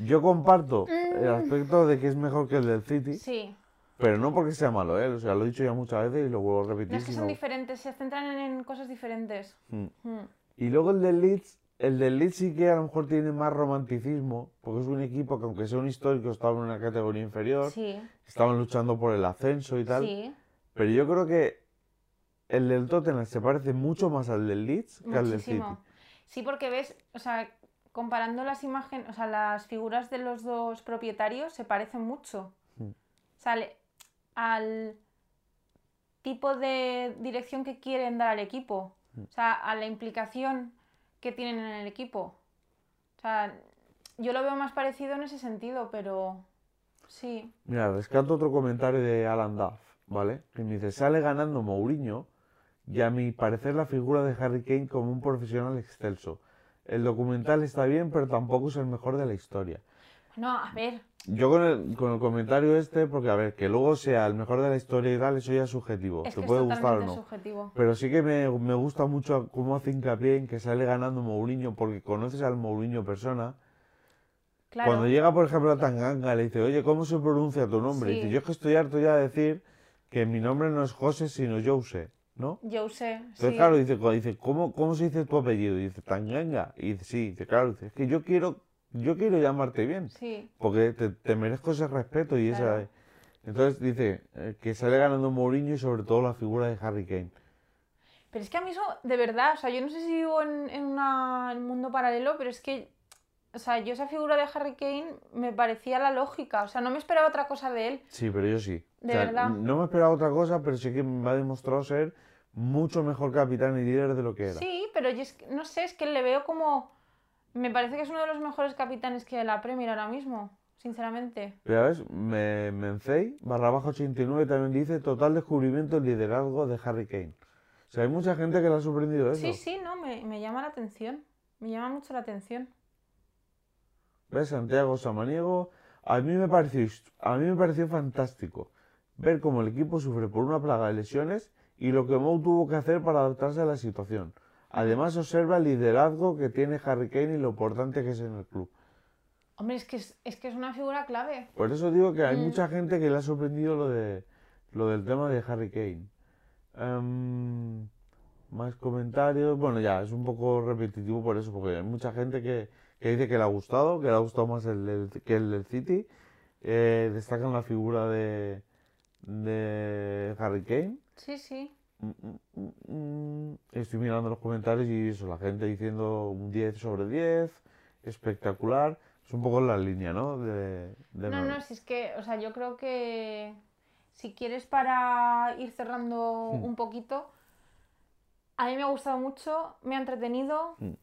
Yo comparto el Mm. aspecto de que es mejor que el del City, Sí, pero no porque sea malo, ¿eh? O sea, lo he dicho ya muchas veces y lo vuelvo a repetir. no es que son sino- diferentes, se centran en, cosas diferentes. Mm. Mm. Y luego el del Leeds, el del Leeds sí que a lo mejor tiene más romanticismo, porque es un equipo que aunque sea un histórico estaba en una categoría inferior, Sí, estaban luchando por el ascenso y tal. sí, Pero yo creo que el del Tottenham se parece mucho más al del Leeds que al del City. Sí, porque ves, o sea, comparando las imágenes, o sea, las figuras de los dos propietarios se parecen mucho. Mm. O sea, le- al tipo de dirección que quieren dar al equipo, Mm. o sea, a la implicación que tienen en el equipo. O sea, yo lo veo más parecido en ese sentido, pero sí. Mira, rescato otro comentario de Alan Duff, ¿vale? Que me dice, sale ganando Mourinho y a mi parecer la figura de Harry Kane como un profesional excelso. El documental está bien, pero tampoco es el mejor de la historia. No, a ver, Yo con el, con el comentario este, porque a ver, que luego sea el mejor de la historia y tal, eso ya es subjetivo, es te es puede gustar o no. subjetivo. Pero sí que me, me gusta mucho cómo hace hincapié en que sale ganando Mourinho, porque conoces al Mourinho persona. Claro. Cuando llega, por ejemplo, a Tanganga, le dice, oye, ¿cómo se pronuncia tu nombre? Y dice, yo es que estoy harto ya de decir que mi nombre no es José, sino Jose, ¿no? Yo sé, Entonces, sí. claro, dice, dice ¿cómo, ¿cómo se dice tu apellido? Y dice, Tanganga. Y dice, sí, dice, claro, dice, es que yo quiero yo quiero llamarte bien, Sí. porque te, te merezco ese respeto y Claro. esa... Entonces dice eh, que sale ganando Mourinho y sobre todo la figura de Harry Kane. Pero es que a mí eso, de verdad, o sea, yo no sé si vivo en, en una- en un mundo paralelo, pero es que, o sea, yo esa figura de Harry Kane me parecía la lógica, o sea, no me esperaba otra cosa de él. Sí, pero yo sí. De verdad. No me esperaba otra cosa, pero sí que me ha demostrado ser mucho mejor capitán y líder de lo que era. Sí, pero yo es que- no sé, es que le veo como... Me parece que es uno de los mejores capitanes que la Premier ahora mismo, sinceramente. Ya ves, me, Mencey, barra baja 89, también dice total descubrimiento del liderazgo de Harry Kane. O sea, hay mucha gente que le ha sorprendido eso. Sí, sí, no, me, me llama la atención. Me llama mucho la atención. ¿Ves? Santiago Samaniego. A mí me pareció, a mí me pareció fantástico ver cómo el equipo sufre por una plaga de lesiones y lo que Mou tuvo que hacer para adaptarse a la situación. Además observa el liderazgo que tiene Harry Kane y lo importante que es en el club. Hombre, es que es, es que es una figura clave. Por eso digo que hay Mm. mucha gente que le ha sorprendido lo de lo del tema de Harry Kane. Em, más comentarios. Bueno, ya, es un poco repetitivo por eso, porque hay mucha gente que, que dice que le ha gustado, que le ha gustado más el, que el del City. Eh, destacan la figura de, de Harry Kane. Sí, sí. Estoy mirando los comentarios y eso, la gente diciendo un 10 sobre 10, espectacular. Es un poco la línea, ¿no? De, de No, no, si es que, o sea, yo creo que si quieres para ir cerrando Hmm. un poquito, a mí me ha gustado mucho, me ha entretenido, Mm.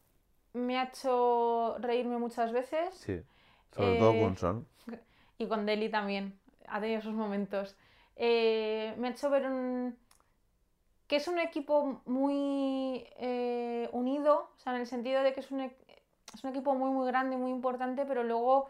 me ha hecho reírme muchas veces Sí, sobre todo Eh, con Son. y con Deli también, ha tenido sus momentos. Eh, me ha hecho ver un... que es un equipo muy eh, unido, o sea, en el sentido de que es un, e- es un equipo muy, muy grande, muy importante, pero luego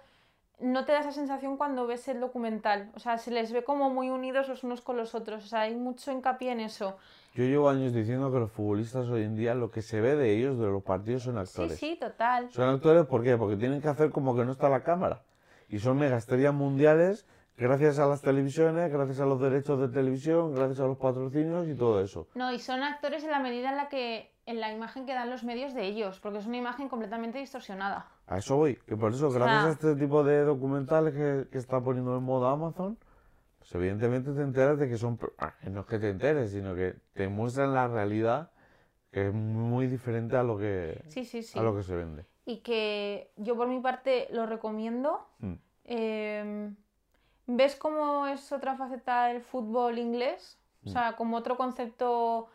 no te da esa sensación cuando ves el documental. O sea, se les ve como muy unidos los unos con los otros. O sea, hay mucho hincapié en eso. Yo llevo años diciendo que los futbolistas hoy en día lo que se ve de ellos, de los partidos, son Sí, actores. sí, total. Son actores, ¿por qué? Porque tienen que hacer como que no está la cámara. Y son mega estrellas mundiales gracias a las televisiones, gracias a los derechos de televisión, gracias a los patrocinios y todo eso. No, y son actores en la medida en la que en la imagen que dan los medios de ellos, porque es una imagen completamente distorsionada. A eso voy. Que por eso, gracias a este tipo de documentales que, que está poniendo en moda Amazon, pues evidentemente te enteras de que son... ah, no es que te enteres, sino que te muestran la realidad que es muy diferente a lo que, Sí, sí, sí. a lo que se vende. Y que yo por mi parte lo recomiendo. Mm. Eh, ¿Ves cómo es otra faceta del fútbol inglés? O Mm. sea, como otro concepto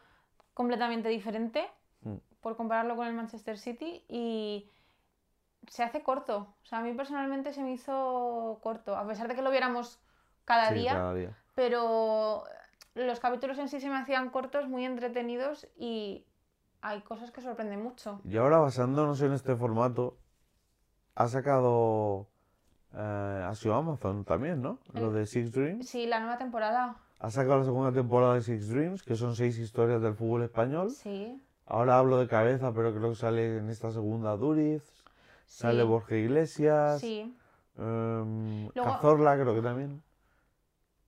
completamente diferente, Mm. por compararlo con el Manchester City, y se hace corto. O sea, a mí personalmente se me hizo corto, a pesar de que lo viéramos cada Sí, día, cada día. pero los capítulos en sí se me hacían cortos, muy entretenidos, y hay cosas que sorprenden mucho. Y ahora basándonos en este formato, ha sacado... eh, ha sido Amazon también, ¿no? Lo de Six Dreams. Sí, la nueva temporada. Ha sacado la segunda temporada de Six Dreams, que son seis historias del fútbol español. Sí. Ahora hablo de cabeza, pero creo que sale en esta segunda Duriz. Sale. Borja Iglesias. Sí. em, Luego- Cazorla, creo que también.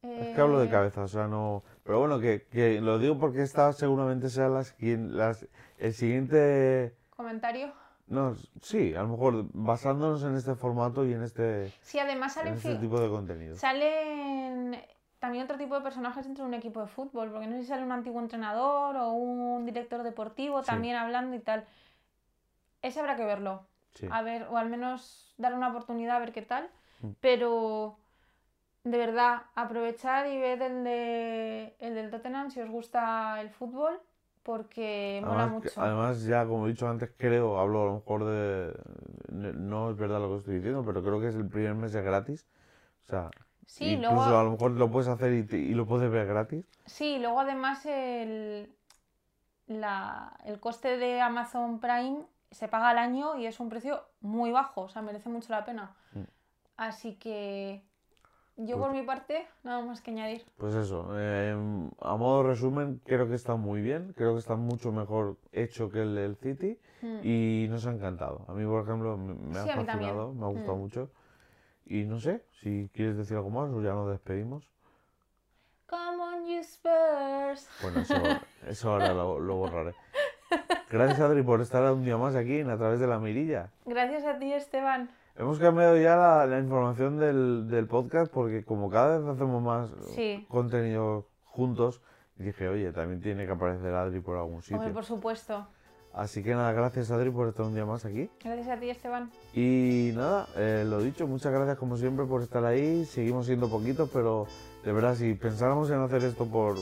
Es que hablo de Eh, cabeza, o sea, no. Pero bueno, que, que lo digo porque esta seguramente sea las, las, el siguiente. Comentario. No, sí, a lo mejor basándonos en este formato y en este, Sí, además en salen, este tipo de contenido. salen también otro tipo de personajes dentro de un equipo de fútbol, porque no sé si sale un antiguo entrenador o un director deportivo Sí. también hablando y tal. Ese habrá que verlo. Sí. A ver, o al menos darle una oportunidad a ver qué tal. Mm. Pero de verdad, aprovechad y ved el, de, el del Tottenham si os gusta el fútbol, porque mola Además, mucho. además, ya como he dicho antes, creo, hablo a lo mejor de. No es verdad lo que estoy diciendo, pero creo que es el primer mes es gratis. O sea, Sí, incluso luego- a lo mejor lo puedes hacer y, te- y lo puedes ver gratis. Sí, luego además el, la- el coste de Amazon Prime se paga al año y es un precio muy bajo, o sea, merece mucho la pena. Mm. Así que yo Pues- por mi parte, nada más que añadir. Pues eso, eh, a modo resumen, creo que está muy bien, creo que está mucho mejor hecho que el del City Mm. y nos ha encantado. A mí, por ejemplo, me, me ha Sí, a mí también. fascinado, me ha gustado Mm. mucho. Y no sé, si quieres decir algo más o ya nos despedimos. Come on, you Spurs. Bueno, eso, eso ahora lo, lo borraré. Gracias, Adri, por estar un día más aquí en A través de la mirilla. Gracias a ti, Esteban. Hemos cambiado ya la, la información del, del podcast porque como cada vez hacemos más Sí. contenido juntos, dije, oye, también tiene que aparecer Adri por algún sitio. Hombre, por supuesto. Así que nada, gracias Adri por estar un día más aquí. Gracias a ti, Esteban. Y nada, eh, lo dicho, muchas gracias como siempre por estar ahí. Seguimos siendo poquitos, pero de verdad, si pensáramos en hacer esto por,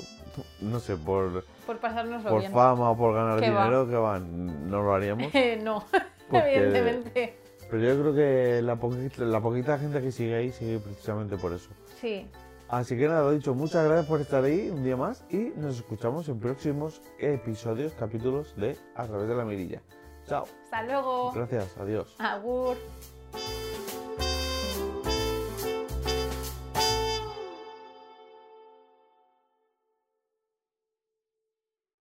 no sé, por, Por pasárnoslo por bien. fama o por ganar ¿Qué va? dinero, que van, no lo haríamos. no, evidentemente. Pero yo creo que la poquita, la poquita gente que sigue ahí sigue precisamente por eso. Sí. Así que nada, lo dicho, muchas gracias por estar ahí un día más y nos escuchamos en próximos episodios, capítulos de A través de la mirilla. Chao. Hasta luego. Gracias, adiós. Agur.